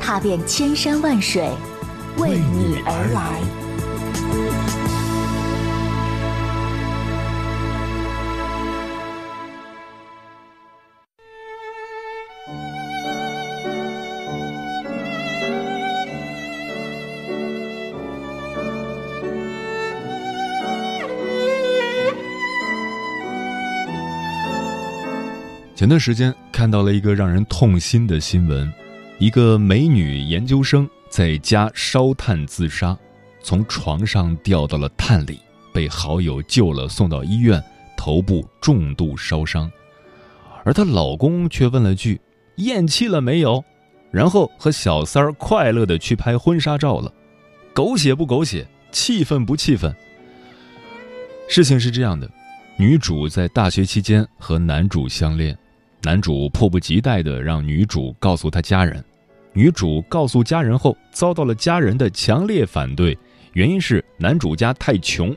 踏遍千山万水，为你而来。前段时间看到了一个让人痛心的新闻：一个美女研究生在家烧炭自杀，从床上掉到了炭里，被好友救了，送到医院，头部重度烧伤。而她老公却问了句：“咽气了没有？”然后和小三儿快乐的去拍婚纱照了。狗血不狗血？气愤不气愤？事情是这样的：女主在大学期间和男主相恋。男主迫不及待的让女主告诉他家人，女主告诉家人后遭到了家人的强烈反对，原因是男主家太穷。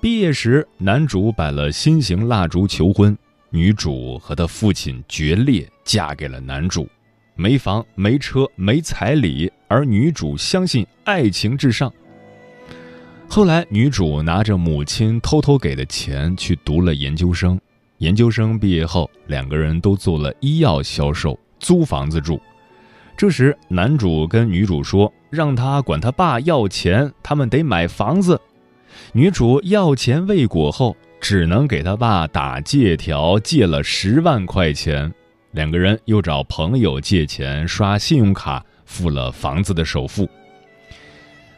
毕业时，男主摆了心形蜡烛求婚，女主和他父亲决裂，嫁给了男主，没房没车没彩礼，而女主相信爱情至上。后来，女主拿着母亲偷偷给的钱去读了研究生。研究生毕业后，两个人都做了医药销售，租房子住。这时，男主跟女主说：“让他管他爸要钱，他们得买房子。”女主要钱未果后，只能给他爸打借条，借了十万块钱。两个人又找朋友借钱，刷信用卡付了房子的首付。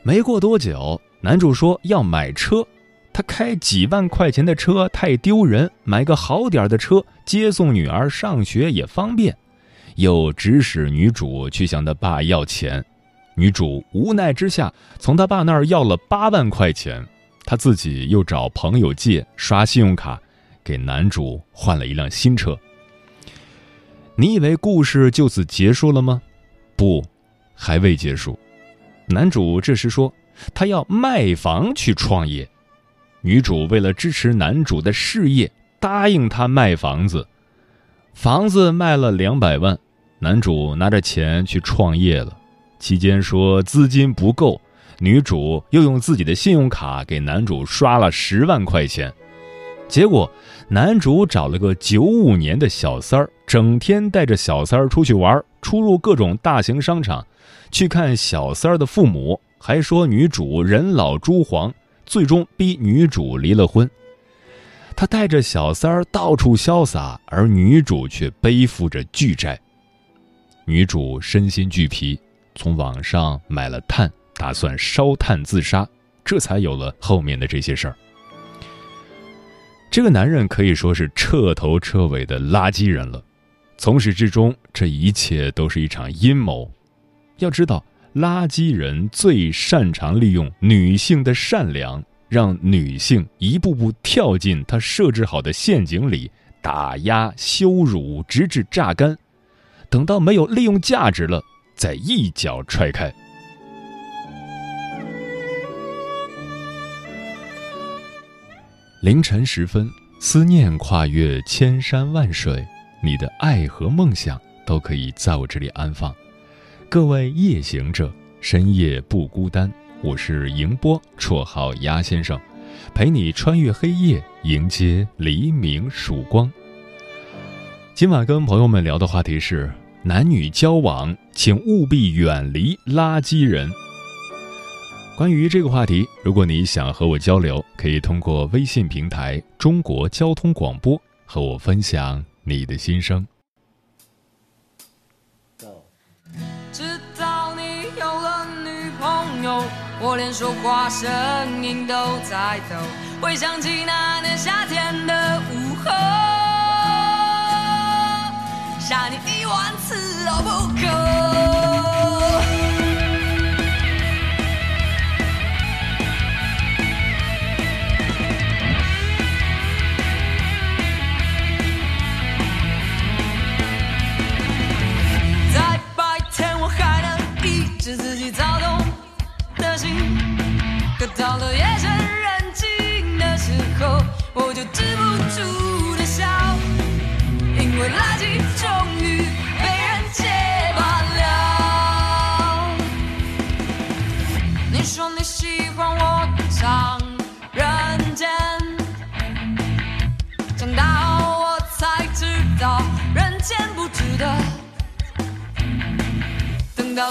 没过多久，男主说要买车。他开几万块钱的车太丢人，买个好点的车接送女儿上学也方便。又指使女主去向他爸要钱，女主无奈之下从他爸那儿要了八万块钱，他自己又找朋友借刷信用卡，给男主换了一辆新车。你以为故事就此结束了吗？不，还未结束。男主这时说他要卖房去创业。女主为了支持男主的事业，答应他卖房子。房子卖了两百万，男主拿着钱去创业了。期间说资金不够，女主又用自己的信用卡给男主刷了十万块钱。结果，男主找了个九五年的小三儿，整天带着小三儿出去玩，出入各种大型商场，去看小三儿的父母，还说女主人老珠黄。最终逼女主离了婚，他带着小三儿到处潇洒，而女主却背负着巨债。女主身心俱疲，从网上买了炭，打算烧炭自杀，这才有了后面的这些事儿。这个男人可以说是彻头彻尾的垃圾人了，从始至终，这一切都是一场阴谋。要知道。垃圾人最擅长利用女性的善良，让女性一步步跳进他设置好的陷阱里，打压、羞辱，直至榨干。等到没有利用价值了，再一脚踹开。凌晨时分，思念跨越千山万水，你的爱和梦想都可以在我这里安放。各位夜行者，深夜不孤单。我是迎波，绰号鸭先生，陪你穿越黑夜，迎接黎明曙光。今晚跟朋友们聊的话题是：男女交往，请务必远离垃圾人。关于这个话题，如果你想和我交流，可以通过微信平台“中国交通广播”和我分享你的心声。直到你有了女朋友我连说话声音都在抖，回想起那年夏天的午后，杀你一万次都不够。在白天我还能抑制自己躁动的心可到了夜深人静的时候我就止不住的想为垃圾终于被人揭发了。你说你喜欢我唱人间，长大后我才知道人间不值得。等到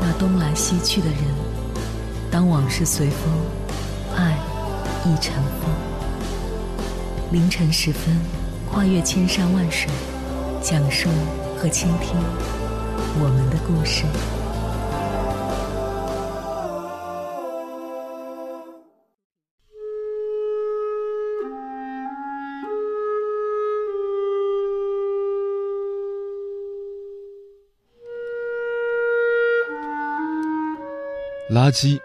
那东来西去的人。当往事随风，爱亦成风。凌晨时分，跨越千山万水，讲述和倾听我们的故事。垃圾，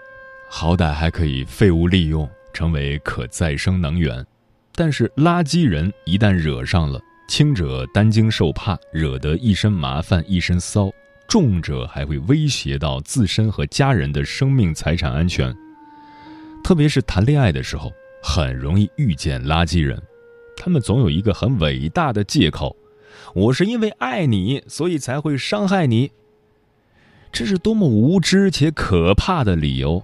好歹还可以废物利用，成为可再生能源。但是垃圾人一旦惹上了，轻者担惊受怕，惹得一身麻烦一身骚；重者还会威胁到自身和家人的生命财产安全。特别是谈恋爱的时候，很容易遇见垃圾人，他们总有一个很伟大的借口：“我是因为爱你，所以才会伤害你。”这是多么无知且可怕的理由！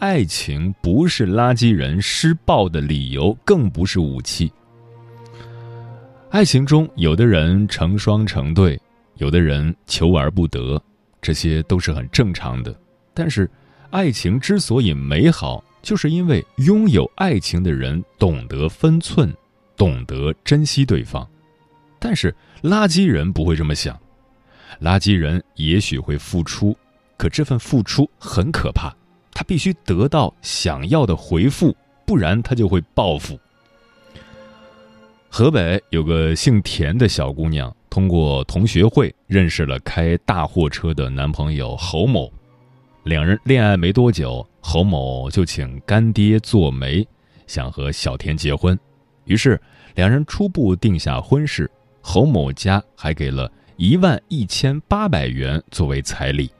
爱情不是垃圾人施暴的理由，更不是武器。爱情中，有的人成双成对，有的人求而不得，这些都是很正常的。但是，爱情之所以美好，就是因为拥有爱情的人懂得分寸，懂得珍惜对方。但是，垃圾人不会这么想。垃圾人也许会付出，可这份付出很可怕，他必须得到想要的回复，不然他就会报复。河北有个姓田的小姑娘，通过同学会认识了开大货车的男朋友侯某。两人恋爱没多久，侯某就请干爹做媒，想和小田结婚。于是两人初步定下婚事，侯某家还给了一万一千八百元作为彩礼。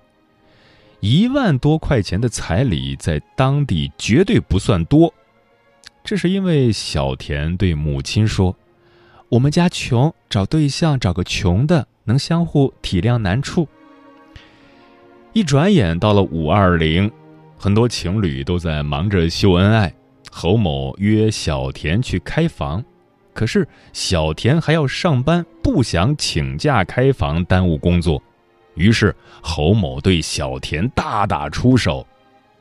一万多块钱的彩礼在当地绝对不算多，这是因为小田对母亲说：“我们家穷，找对象找个穷的，能相互体谅难处。”一转眼到了五二零，很多情侣都在忙着秀恩爱。侯某约小田去开房，可是小田还要上班，不想请假开房耽误工作。于是侯某对小田大打出手，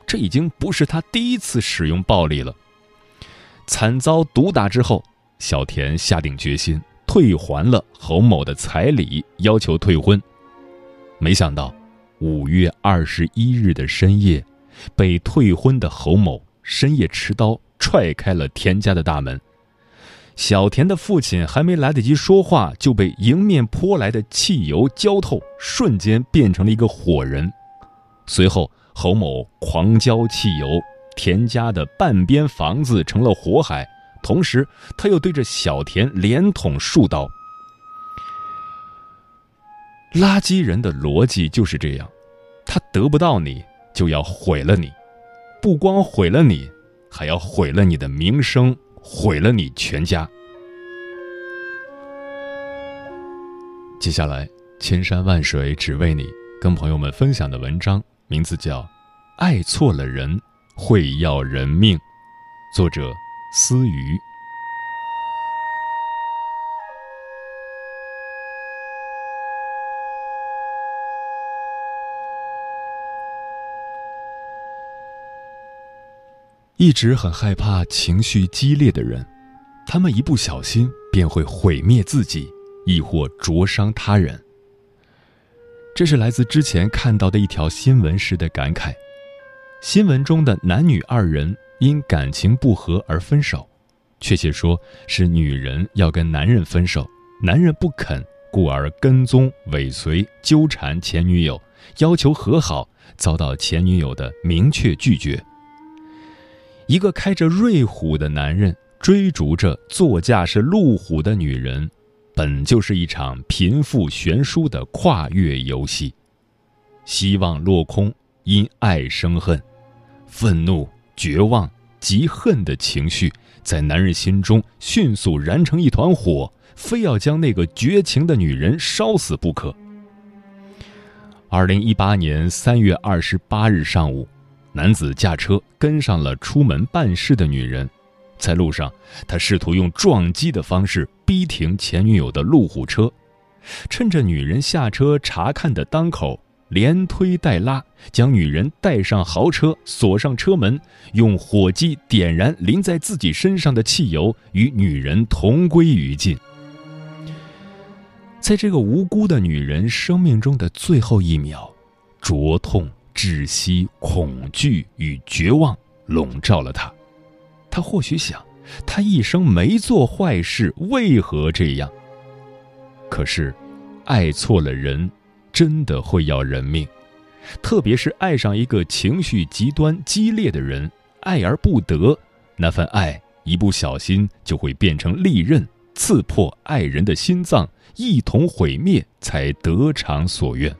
这已经不是他第一次使用暴力了。惨遭毒打之后，小田下定决心退还了侯某的彩礼，要求退婚。没想到。五月二十一日的深夜，被退婚的侯某深夜持刀踹开了田家的大门。小田的父亲还没来得及说话，就被迎面泼来的汽油浇透，瞬间变成了一个火人。随后，侯某狂浇汽油，田家的半边房子成了火海。同时，他又对着小田连捅数刀。垃圾人的逻辑就是这样，他得不到你，就要毁了你，不光毁了你，还要毁了你的名声，毁了你全家。接下来，千山万水只为你，跟朋友们分享的文章名字叫《爱错了人会要人命》，作者思雨。一直很害怕情绪激烈的人，他们一不小心便会毁灭自己，亦或灼伤他人。这是来自之前看到的一条新闻时的感慨。新闻中的男女二人因感情不和而分手，确切说是女人要跟男人分手，男人不肯，故而跟踪、尾随、纠缠前女友，要求和好，遭到前女友的明确拒绝。一个开着瑞虎的男人追逐着座驾是路虎的女人，本就是一场贫富悬殊的跨越游戏。希望落空，因爱生恨，愤怒、绝望、极恨的情绪在男人心中迅速燃成一团火，非要将那个绝情的女人烧死不可。二零一八年三月二十八日上午。男子驾车跟上了出门办事的女人，在路上，他试图用撞击的方式逼停前女友的路虎车，趁着女人下车查看的当口，连推带拉将女人带上豪车，锁上车门，用火机点燃淋在自己身上的汽油，与女人同归于尽。在这个无辜的女人生命中的最后一秒，灼痛。窒息、恐惧与绝望笼罩了他。他或许想，他一生没做坏事，为何这样？可是，爱错了人，真的会要人命。特别是爱上一个情绪极端激烈的人，爱而不得，那份爱一不小心就会变成利刃，刺破爱人的心脏，一同毁灭，才得偿所愿。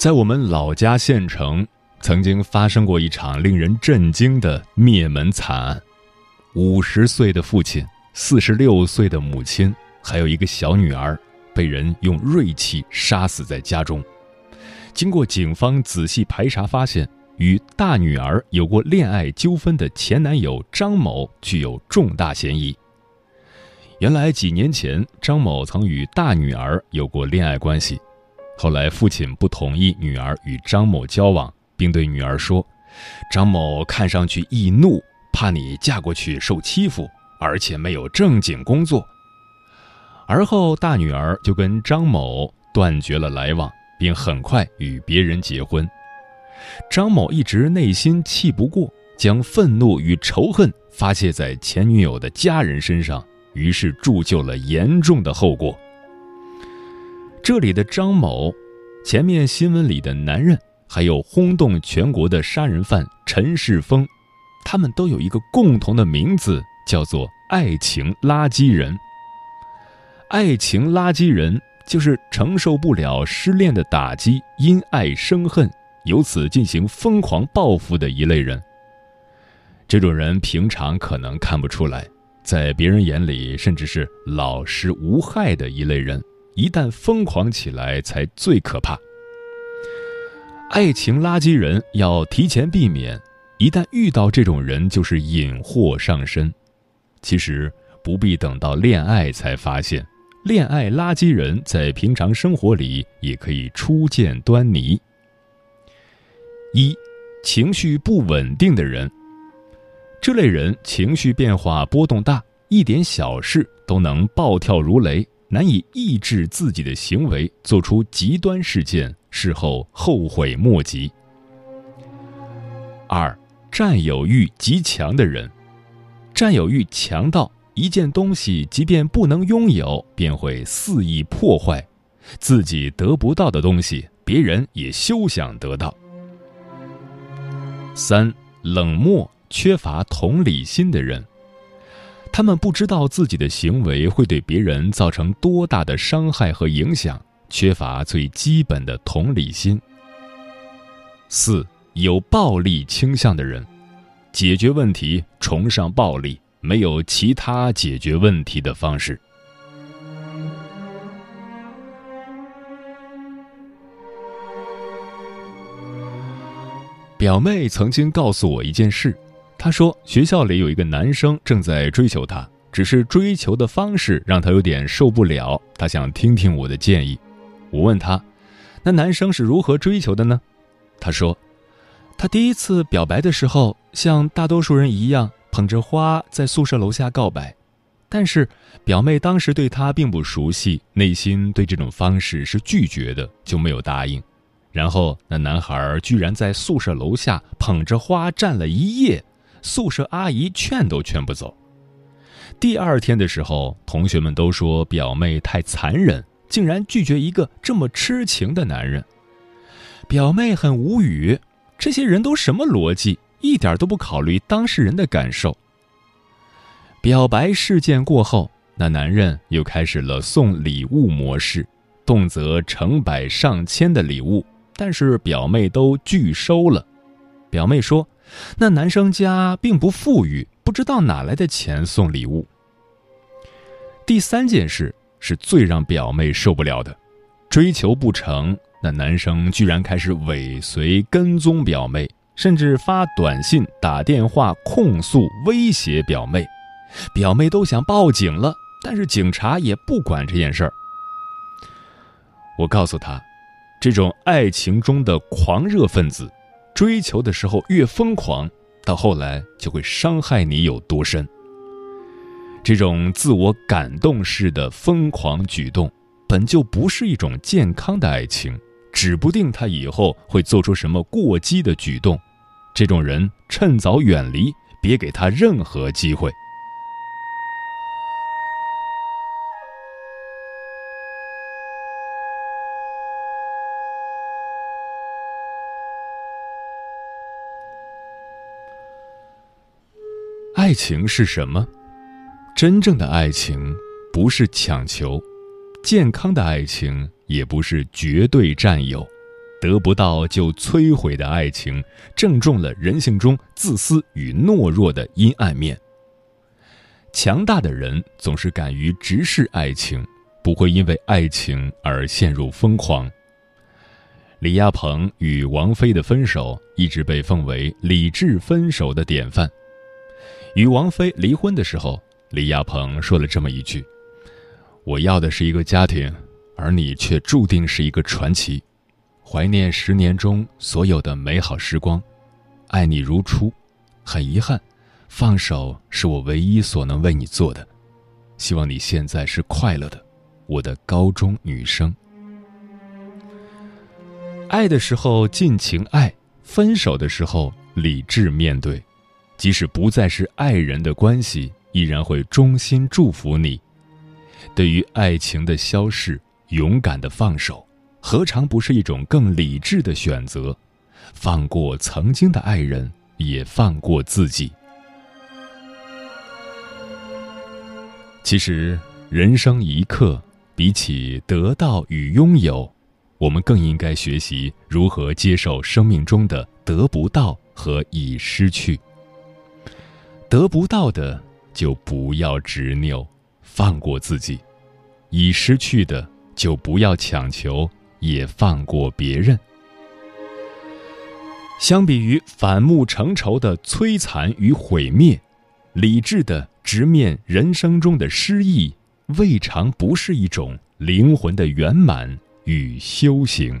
在我们老家县城，曾经发生过一场令人震惊的灭门惨案。五十岁的父亲、四十六岁的母亲，还有一个小女儿，被人用锐器杀死在家中。经过警方仔细排查，发现与大女儿有过恋爱纠纷的前男友张某具有重大嫌疑。原来几年前，张某曾与大女儿有过恋爱关系。后来，父亲不同意女儿与张某交往，并对女儿说：“张某看上去易怒，怕你嫁过去受欺负，而且没有正经工作。”而后，大女儿就跟张某断绝了来往，并很快与别人结婚。张某一直内心气不过，将愤怒与仇恨发泄在前女友的家人身上，于是铸就了严重的后果。这里的张某，前面新闻里的男人，还有轰动全国的杀人犯陈世峰，他们都有一个共同的名字，叫做“爱情垃圾人”。爱情垃圾人就是承受不了失恋的打击，因爱生恨，由此进行疯狂报复的一类人。这种人平常可能看不出来，在别人眼里甚至是老实无害的一类人，一旦疯狂起来才最可怕。爱情垃圾人要提前避免，一旦遇到这种人，就是引祸上身。其实不必等到恋爱才发现。恋爱垃圾人在平常生活里也可以初见端倪。一，情绪不稳定的人，这类人情绪变化波动大，一点小事都能暴跳如雷，难以抑制自己的行为，做出极端事件，事后后悔莫及。二，占有欲极强的人，占有欲强到。一件东西，即便不能拥有，便会肆意破坏；自己得不到的东西，别人也休想得到。三、冷漠、缺乏同理心的人，他们不知道自己的行为会对别人造成多大的伤害和影响，缺乏最基本的同理心。四、有暴力倾向的人，解决问题崇尚暴力。没有其他解决问题的方式。表妹曾经告诉我一件事，她说学校里有一个男生正在追求她，只是追求的方式让她有点受不了。她想听听我的建议。我问她，那男生是如何追求的呢？她说，他第一次表白的时候，像大多数人一样。捧着花在宿舍楼下告白，但是表妹当时对他并不熟悉，内心对这种方式是拒绝的，就没有答应。然后那男孩居然在宿舍楼下捧着花站了一夜，宿舍阿姨劝都劝不走。第二天的时候，同学们都说表妹太残忍，竟然拒绝一个这么痴情的男人。表妹很无语，这些人都什么逻辑？一点都不考虑当事人的感受。表白事件过后，那男人又开始了送礼物模式，动辄成百上千的礼物，但是表妹都拒收了。表妹说，那男生家并不富裕，不知道哪来的钱送礼物。第三件事是最让表妹受不了的，追求不成，那男生居然开始尾随跟踪表妹。甚至发短信、打电话控诉、威胁表妹，表妹都想报警了，但是警察也不管这件事儿。我告诉他，这种爱情中的狂热分子，追求的时候越疯狂，到后来就会伤害你有多深。这种自我感动式的疯狂举动，本就不是一种健康的爱情，指不定他以后会做出什么过激的举动。这种人趁早远离，别给他任何机会。爱情是什么？真正的爱情不是强求，健康的爱情也不是绝对占有。得不到就摧毁的爱情，正中了人性中自私与懦弱的阴暗面。强大的人总是敢于直视爱情，不会因为爱情而陷入疯狂。李亚鹏与王菲的分手一直被奉为理智分手的典范。与王菲离婚的时候，李亚鹏说了这么一句：“我要的是一个家庭，而你却注定是一个传奇。”怀念十年中所有的美好时光，爱你如初。很遗憾，放手是我唯一所能为你做的。希望你现在是快乐的，我的高中女生。爱的时候尽情爱，分手的时候理智面对，即使不再是爱人的关系，依然会衷心祝福你。对于爱情的消逝，勇敢的放手，何尝不是一种更理智的选择？放过曾经的爱人，也放过自己。其实，人生一刻，比起得到与拥有，我们更应该学习如何接受生命中的得不到和已失去。得不到的，就不要执拗，放过自己；已失去的，就不要强求，也放过别人。相比于反目成仇的摧残与毁灭，理智的直面人生中的失意，未尝不是一种灵魂的圆满与修行。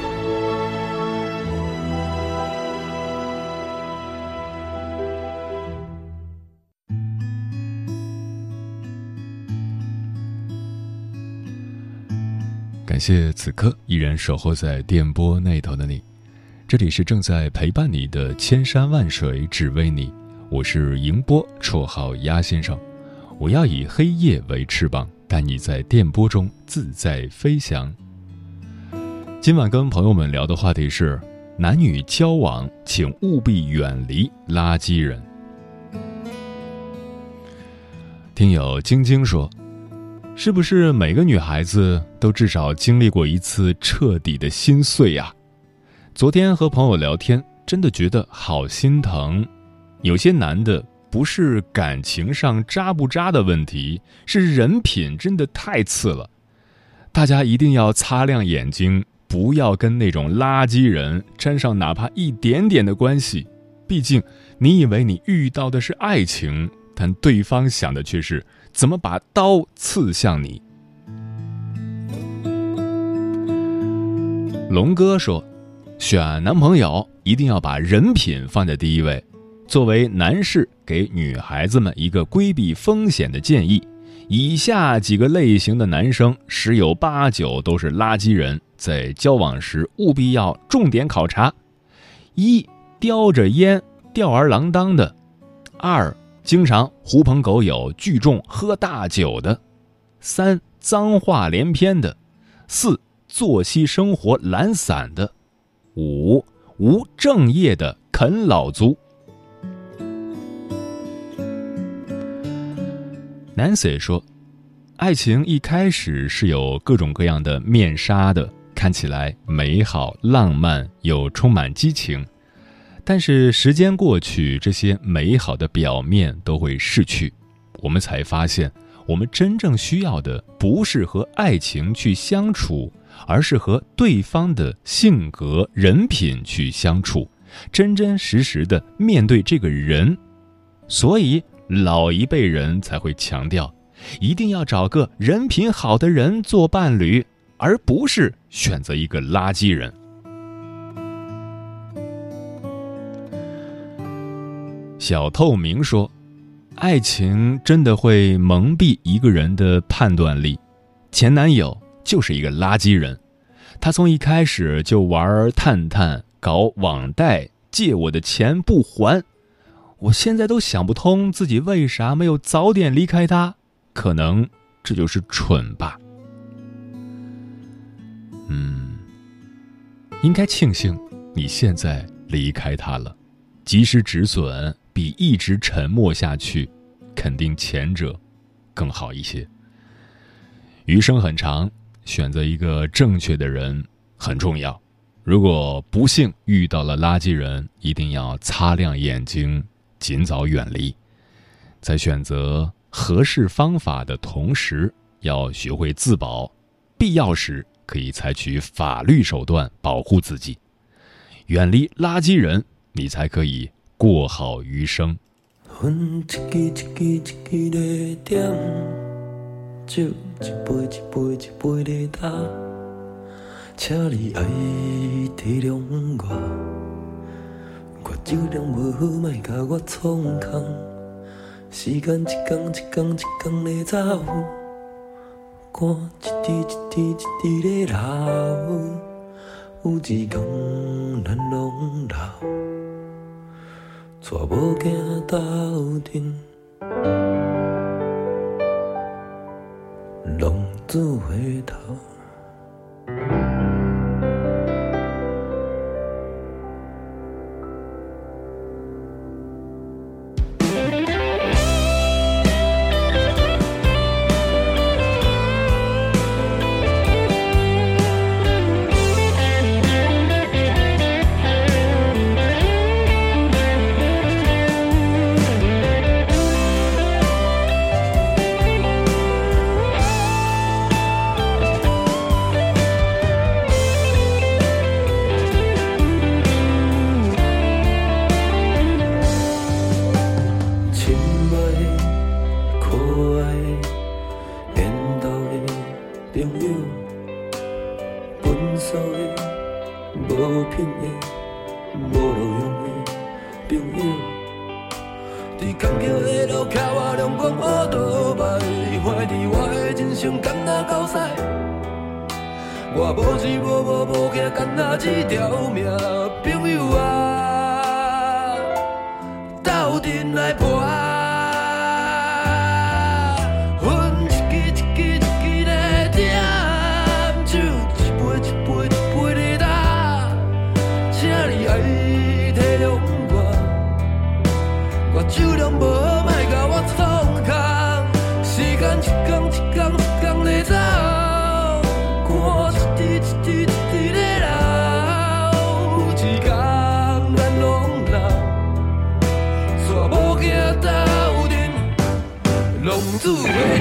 谢此刻依然守候在电波那头的你，这里是正在陪伴你的千山万水只为你，我是迎波，绰号鸭先生。我要以黑夜为翅膀，带你在电波中自在飞翔。今晚跟朋友们聊的话题是：男女交往，请务必远离垃圾人。听友晶晶说。是不是每个女孩子都至少经历过一次彻底的心碎呀？昨天和朋友聊天，真的觉得好心疼。有些男的不是感情上渣不渣的问题，是人品真的太次了。大家一定要擦亮眼睛，不要跟那种垃圾人沾上哪怕一点点的关系。毕竟，你以为你遇到的是爱情，但对方想的却是。怎么把刀刺向你？龙哥说：“选男朋友一定要把人品放在第一位。作为男士，给女孩子们一个规避风险的建议：以下几个类型的男生十有八九都是垃圾人，在交往时务必要重点考察：一、叼着烟吊儿郎当的；二。”经常狐朋狗友聚众喝大酒的，三脏话连篇的，四作息生活懒散的，五无正业的啃老族。Nancy 说：“爱情一开始是有各种各样的面纱的，看起来美好浪漫又充满激情。”但是时间过去，这些美好的表面都会逝去，我们才发现，我们真正需要的不是和爱情去相处，而是和对方的性格、人品去相处，真真实实的面对这个人。所以老一辈人才会强调，一定要找个人品好的人做伴侣，而不是选择一个垃圾人。小透明说：“爱情真的会蒙蔽一个人的判断力。前男友就是一个垃圾人，他从一开始就玩探探、搞网贷，借我的钱不还。我现在都想不通自己为啥没有早点离开他，可能这就是蠢吧。嗯，应该庆幸你现在离开他了，及时止损。”比一直沉默下去，肯定前者更好一些。余生很长，选择一个正确的人很重要。如果不幸遇到了垃圾人，一定要擦亮眼睛，尽早远离。在选择合适方法的同时，要学会自保，必要时可以采取法律手段保护自己，远离垃圾人，你才可以过好余生。一杯一杯一杯在干，请你爱体谅我，我酒量无好，莫甲我创空。时间一天一天一天在走，汗一滴一滴一滴在流，有一天咱拢老。带某囝斗阵，不回头。无品的、无路用的朋友，伫坎坷的路徛我阳光乌倒摆，怀疑我的人生敢若狗屎。我无钱无无无囝，干若一条命，朋友啊，斗阵来搏。浪